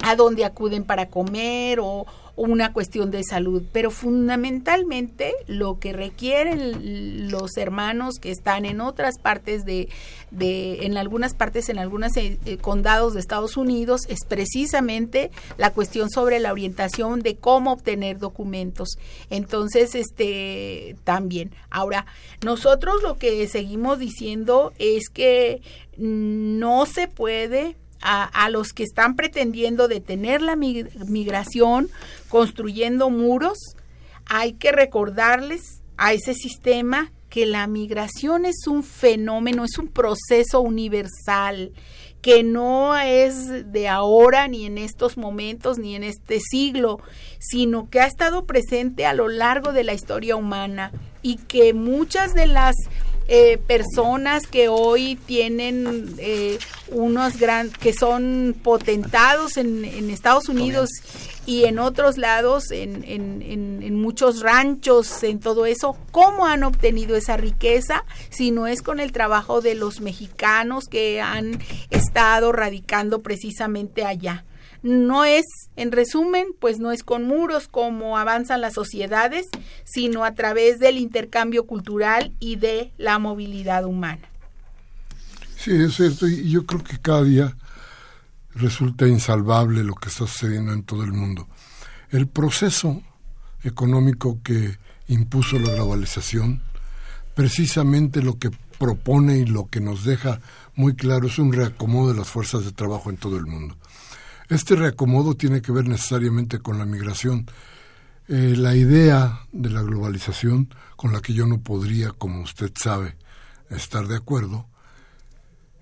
a dónde acuden para comer o, una cuestión de salud, pero fundamentalmente lo que requieren los hermanos que están en otras partes de, de en algunas partes, en algunos eh, eh, condados de Estados Unidos, es precisamente la cuestión sobre la orientación de cómo obtener documentos. Entonces, este, también. Ahora, nosotros lo que seguimos diciendo es que no se puede a, los que están pretendiendo detener la migración, construyendo muros, hay que recordarles a ese sistema que la migración es un fenómeno, es un proceso universal, que no es de ahora, ni en estos momentos, ni en este siglo, sino que ha estado presente a lo largo de la historia humana y que muchas de las eh, personas que hoy tienen eh, unos gran que son potentados en, en Estados Unidos y en otros lados, en, en, en, muchos ranchos, en todo eso, ¿cómo han obtenido esa riqueza? Si no es con el trabajo de los mexicanos que han estado radicando precisamente allá no es, en resumen, pues no es con muros como avanzan las sociedades, sino a través del intercambio cultural y de la movilidad humana. Sí, es cierto, y yo creo que cada día resulta insalvable lo que está sucediendo en todo el mundo. El proceso económico que impuso la globalización, precisamente lo que propone y lo que nos deja muy claro es un reacomodo de las fuerzas de trabajo en todo el mundo. Este reacomodo tiene que ver necesariamente con la migración. Eh, la idea de la globalización, con la que yo no podría, como usted sabe, estar de acuerdo,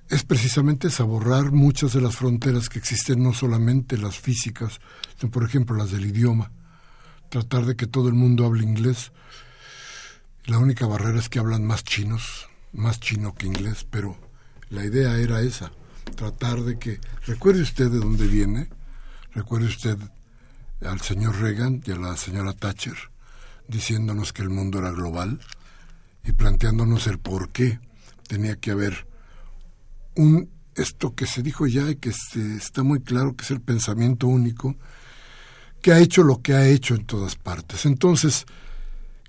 es precisamente saborrar muchas de las fronteras que existen, no solamente las físicas, sino por ejemplo las del idioma. tratar de que todo el mundo hable inglés. La única barrera es que hablan más chinos, más chino que inglés, pero la idea era esa, tratar de que, recuerde usted de dónde viene, recuerde usted al señor Reagan y a la señora Thatcher diciéndonos que el mundo era global y planteándonos el por qué tenía que haber un esto que se dijo ya y que está muy claro que es el pensamiento único que ha hecho lo que ha hecho en todas partes. Entonces,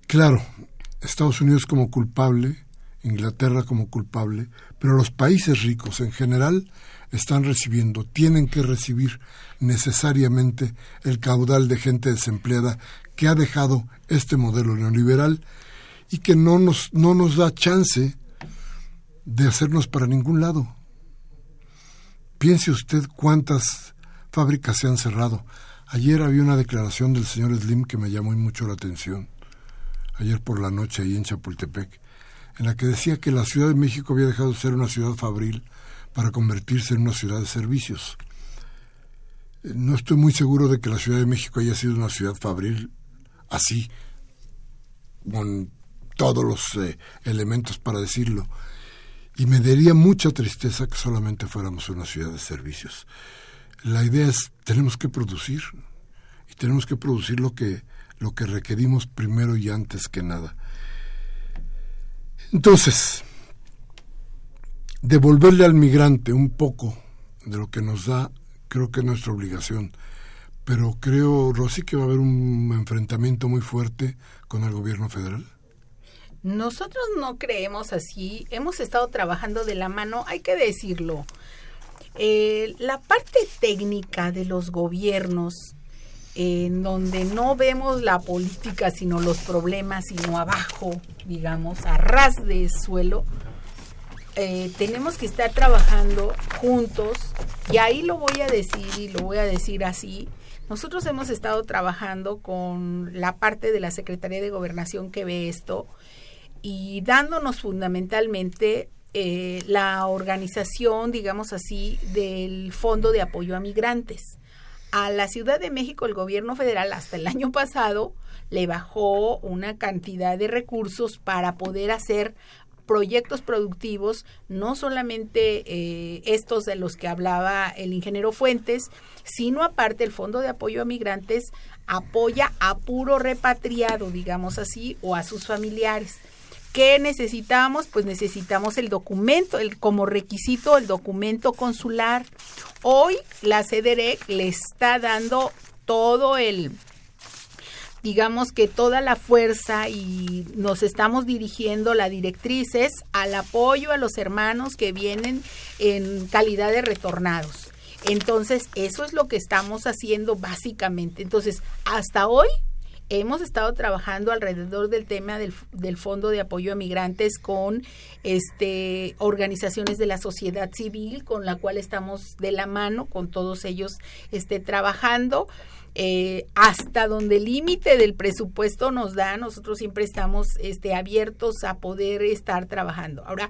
claro, Estados Unidos como culpable, Inglaterra como culpable, pero los países ricos en general están recibiendo, tienen que recibir necesariamente el caudal de gente desempleada que ha dejado este modelo neoliberal y que no nos, no nos da chance de hacernos para ningún lado. Piense usted cuántas fábricas se han cerrado. Ayer había una declaración del señor Slim que me llamó mucho la atención, ayer por la noche ahí en Chapultepec, en la que decía que la Ciudad de México había dejado de ser una ciudad fabril para convertirse en una ciudad de servicios. No estoy muy seguro de que la Ciudad de México haya sido una ciudad fabril así, con todos los eh, elementos para decirlo. Y me daría mucha tristeza que solamente fuéramos una ciudad de servicios. La idea es, tenemos que producir, y tenemos que producir lo que, lo que requerimos primero y antes que nada. Entonces, devolverle al migrante un poco de lo que nos da, creo que es nuestra obligación. Pero creo, Rosy, que va a haber un enfrentamiento muy fuerte con el gobierno federal. Nosotros no creemos así, hemos estado trabajando de la mano, hay que decirlo. Eh, la parte técnica de los gobiernos, en donde no vemos la política, sino los problemas, sino abajo, digamos, a ras de suelo, eh, tenemos que estar trabajando juntos, y ahí lo voy a decir y lo voy a decir así. Nosotros hemos estado trabajando con la parte de la Secretaría de Gobernación que ve esto y dándonos fundamentalmente eh, la organización, digamos así, del Fondo de Apoyo a Migrantes. A la Ciudad de México el gobierno federal hasta el año pasado le bajó una cantidad de recursos para poder hacer proyectos productivos, no solamente eh, estos de los que hablaba el ingeniero Fuentes, sino aparte el Fondo de Apoyo a Migrantes apoya a puro repatriado, digamos así, o a sus familiares. ¿Qué necesitamos? Pues necesitamos el documento, el, como requisito el documento consular. Hoy la CDREC le está dando todo el, digamos que toda la fuerza y nos estamos dirigiendo la directrices al apoyo a los hermanos que vienen en calidad de retornados. Entonces, eso es lo que estamos haciendo básicamente. Entonces, hasta hoy hemos estado trabajando alrededor del tema del, del, Fondo de Apoyo a Migrantes con este organizaciones de la sociedad civil con la cual estamos de la mano con todos ellos este trabajando. Eh, hasta donde el límite del presupuesto nos da nosotros siempre estamos este abiertos a poder estar trabajando. Ahora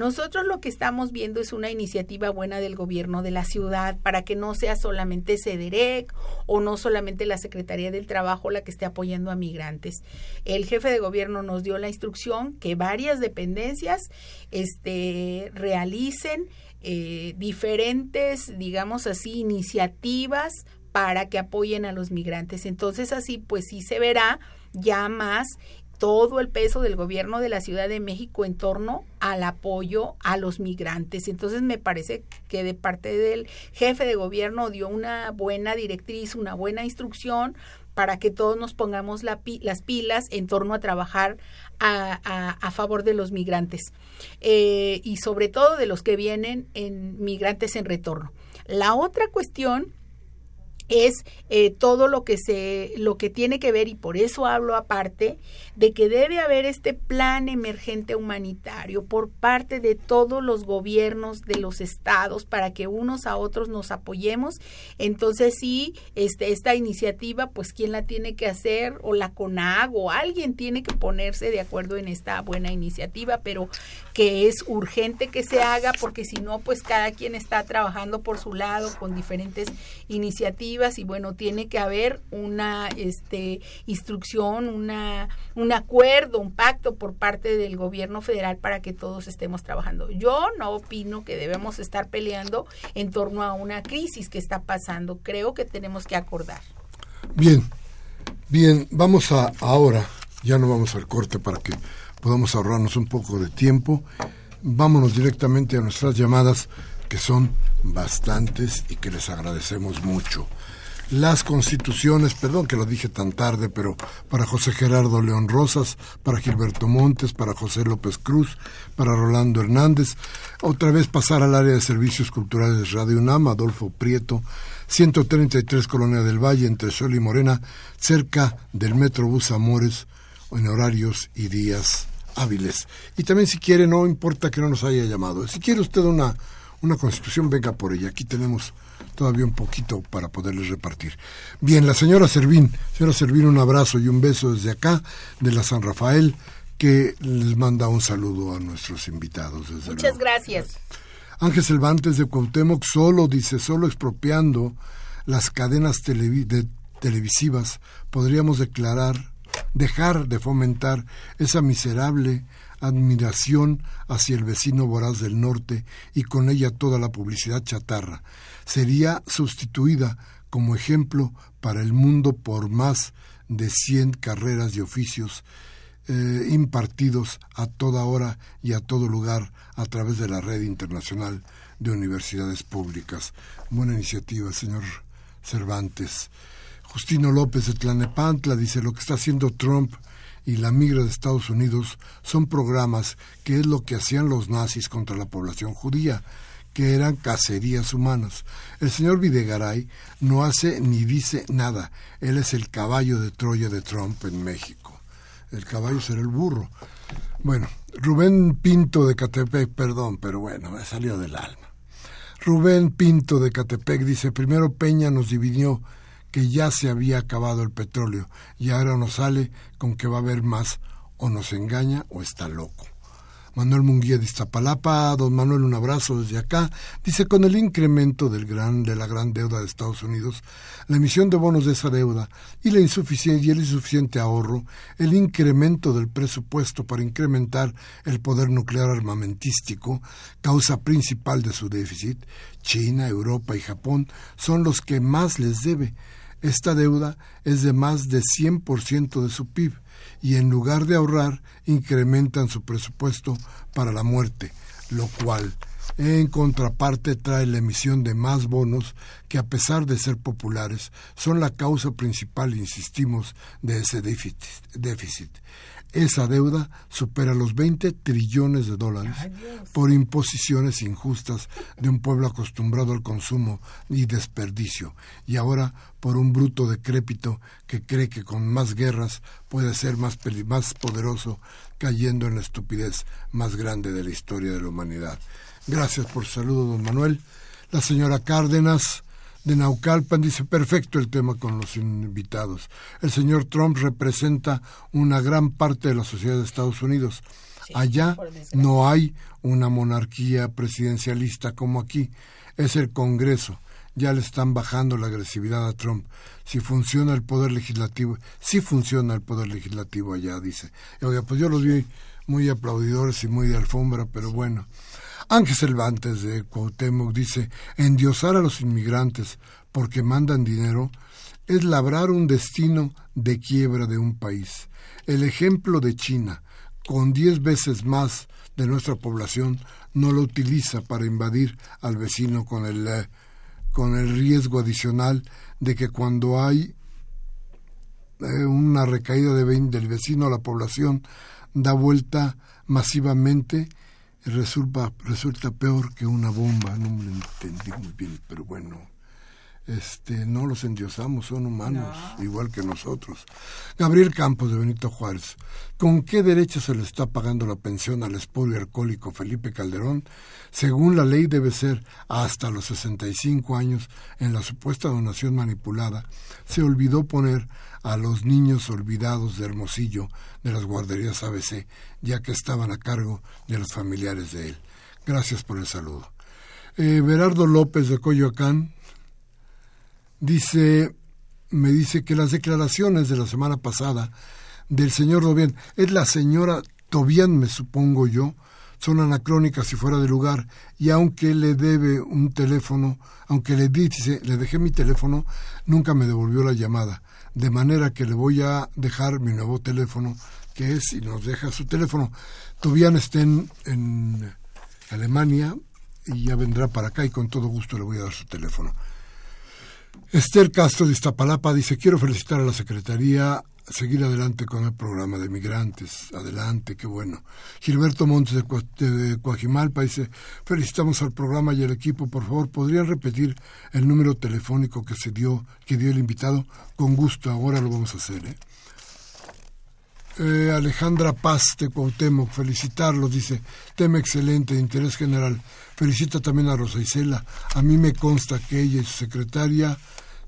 nosotros lo que estamos viendo es una iniciativa buena del gobierno de la ciudad para que no sea solamente CEDEREC o no solamente la Secretaría del Trabajo la que esté apoyando a migrantes. El jefe de gobierno nos dio la instrucción que varias dependencias este, realicen eh, diferentes, digamos así, iniciativas para que apoyen a los migrantes. Entonces así pues sí se verá ya más todo el peso del gobierno de la Ciudad de México en torno al apoyo a los migrantes. Entonces me parece que de parte del jefe de gobierno dio una buena directriz, una buena instrucción para que todos nos pongamos las pilas en torno a trabajar a, favor de los migrantes eh, y sobre todo de los que vienen en migrantes en retorno. La otra cuestión es eh, todo lo que se lo que tiene que ver y por eso hablo aparte de que debe haber este plan emergente humanitario por parte de todos los gobiernos de los estados para que unos a otros nos apoyemos. Entonces sí este esta iniciativa pues quién la tiene que hacer o la CONAG o alguien tiene que ponerse de acuerdo en esta buena iniciativa pero que es urgente que se haga porque si no pues cada quien está trabajando por su lado con diferentes iniciativas y bueno, tiene que haber una este, instrucción, una, un acuerdo, un pacto por parte del gobierno federal para que todos estemos trabajando. Yo no opino que debemos estar peleando en torno a una crisis que está pasando. Creo que tenemos que acordar. Bien, bien, vamos a ahora, ya no vamos al corte para que podamos ahorrarnos un poco de tiempo. Vámonos directamente a nuestras llamadas, que son bastantes y que les agradecemos mucho. Las constituciones, perdón que lo dije tan tarde, pero para José Gerardo León Rosas, para Gilberto Montes, para José López Cruz, para Rolando Hernández, otra vez pasar al área de servicios culturales Radio UNAM, Adolfo Prieto, 133 Colonia del Valle, entre Sol y Morena, cerca del Metrobús Amores, en horarios y días hábiles. Y también si quiere, no importa que no nos haya llamado. Si quiere usted una, una constitución, venga por ella. Aquí tenemos todavía un poquito para poderles repartir. Bien, la señora Servín, señora Servín, un abrazo y un beso desde acá, de la San Rafael, que les manda un saludo a nuestros invitados. Muchas gracias. Ángel Cervantes de Cuauhtémoc solo, dice, solo expropiando las cadenas televisivas, podríamos declarar, dejar de fomentar esa miserable admiración hacia el vecino voraz del norte y con ella toda la publicidad chatarra. Sería sustituida como ejemplo para el mundo por más de cien carreras y oficios eh, impartidos a toda hora y a todo lugar a través de la red internacional de universidades públicas. Buena iniciativa, señor Cervantes. Justino López de Tlanepantla dice lo que está haciendo Trump y la migra de Estados Unidos son programas que es lo que hacían los nazis contra la población judía, que eran cacerías humanas. El señor Videgaray no hace ni dice nada. Él es el caballo de Troya de Trump en México el caballo será el burro. Bueno, Rubén Pinto de Catepec, perdón, pero bueno, me salió del alma. Rubén Pinto de Catepec dice, primero Peña nos dividió que ya se había acabado el petróleo y ahora nos sale con que va a haber más o nos engaña o está loco. Manuel Munguía de Iztapalapa, don Manuel, un abrazo desde acá. Dice, con el incremento del gran, de la gran deuda de Estados Unidos, la emisión de bonos de esa deuda y, la insuficiente, y el insuficiente ahorro, el incremento del presupuesto para incrementar el poder nuclear armamentístico, causa principal de su déficit, China, Europa y Japón son los que más les debe. Esta deuda es de más de 100% de su PIB y en lugar de ahorrar incrementan su presupuesto para la muerte, lo cual en contraparte trae la emisión de más bonos que a pesar de ser populares son la causa principal, insistimos, de ese déficit. Esa deuda supera los 20 trillones de dólares por imposiciones injustas de un pueblo acostumbrado al consumo y desperdicio, y ahora por un bruto decrépito que cree que con más guerras puede ser más, más poderoso, cayendo en la estupidez más grande de la historia de la humanidad. Gracias por su saludo, don Manuel. La señora Cárdenas de Naucalpan dice perfecto el tema con los invitados. El señor Trump representa una gran parte de la sociedad de Estados Unidos. Allá no hay una monarquía presidencialista como aquí. Es el Congreso. Ya le están bajando la agresividad a Trump. Si funciona el poder legislativo, si funciona el poder legislativo allá, dice. Oiga, pues yo los vi muy aplaudidores y muy de alfombra, pero bueno. Ángel Cervantes de Cuauhtémoc dice, endiosar a los inmigrantes porque mandan dinero es labrar un destino de quiebra de un país. El ejemplo de China, con diez veces más de nuestra población, no lo utiliza para invadir al vecino con el, eh, con el riesgo adicional de que cuando hay eh, una recaída de del vecino a la población, da vuelta masivamente resulta, resulta peor que una bomba, no me lo entendí muy bien, pero bueno, este, no los endiosamos, son humanos, igual que nosotros. Gabriel Campos de Benito Juárez, ¿con qué derecho se le está pagando la pensión al espolio alcohólico Felipe Calderón? Según la ley debe ser hasta los 65 años en la supuesta donación manipulada. Se olvidó poner a los niños olvidados de Hermosillo de las guarderías ABC, ya que estaban a cargo de los familiares de él. Gracias por el saludo. Eh, Berardo López de Coyoacán Dice, me dice que las declaraciones de la semana pasada del señor Tobián, es la señora Tobián, me supongo yo, son anacrónicas si fuera de lugar, y aunque le debe un teléfono, aunque le dice, le dejé mi teléfono, nunca me devolvió la llamada. De manera que le voy a dejar mi nuevo teléfono, que es, y nos deja su teléfono. Tobián está en, en Alemania y ya vendrá para acá y con todo gusto le voy a dar su teléfono. Esther Castro de Iztapalapa dice, quiero felicitar a la Secretaría, seguir adelante con el programa de migrantes, adelante, qué bueno. Gilberto Montes de, Coajimalpa dice, felicitamos al programa y al equipo, por favor, ¿podrían repetir el número telefónico que se dio, que dio el invitado? Con gusto, ahora lo vamos a hacer, ¿eh? Eh, Alejandra Paz de Cuauhtémoc, felicitarlos, dice, tema excelente, de interés general. Felicita también a Rosa Isela. A mí me consta que ella y su secretaria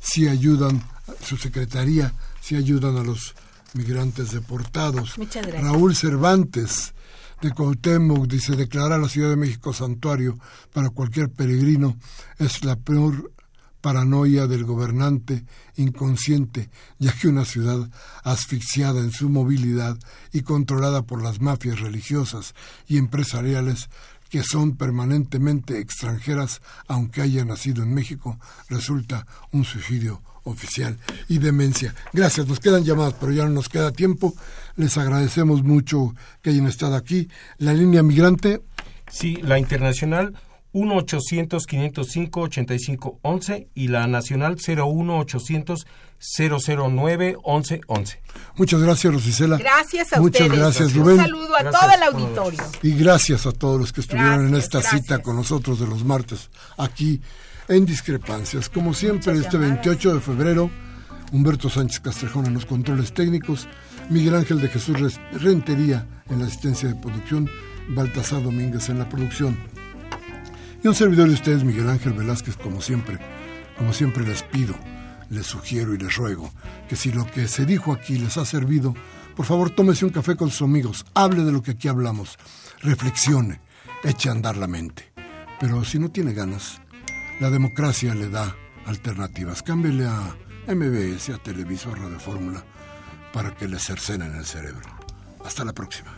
sí ayudan, su secretaría sí ayudan a los migrantes deportados. Muchas gracias. Raúl Cervantes de Cuauhtémoc dice, declarar a la Ciudad de México santuario para cualquier peregrino es la peor paranoia del gobernante inconsciente, ya que una ciudad asfixiada en su movilidad y controlada por las mafias religiosas y empresariales que son permanentemente extranjeras, aunque haya nacido en México, resulta un suicidio oficial y demencia. Gracias, nos quedan llamadas, pero ya no nos queda tiempo. Les agradecemos mucho que hayan estado aquí. La línea migrante. Sí, la internacional 1-800-505-8511 y la nacional 01800-009-1111. Muchas gracias, Rosicela. Gracias a Muchas ustedes. gracias, Un Rubén. saludo a Gracias. todo el auditorio. Y gracias a todos los que estuvieron en esta gracias. cita con nosotros de los martes, aquí en Discrepancias. Como siempre, Muchas este llamadas. 28 de febrero, Humberto Sánchez Castrejón en los controles técnicos, Miguel Ángel de Jesús Rentería en la asistencia de producción, Baltasar Domínguez en la producción. Y un servidor de ustedes, Miguel Ángel Velázquez, como siempre, como siempre les pido, les sugiero y les ruego que si lo que se dijo aquí les ha servido, por favor tómese un café con sus amigos, hable de lo que aquí hablamos, reflexione, eche a andar la mente. Pero si no tiene ganas, la democracia le da alternativas. Cámbiele a MBS, a Televisor Radio Fórmula, para que le cercenen el cerebro. Hasta la próxima.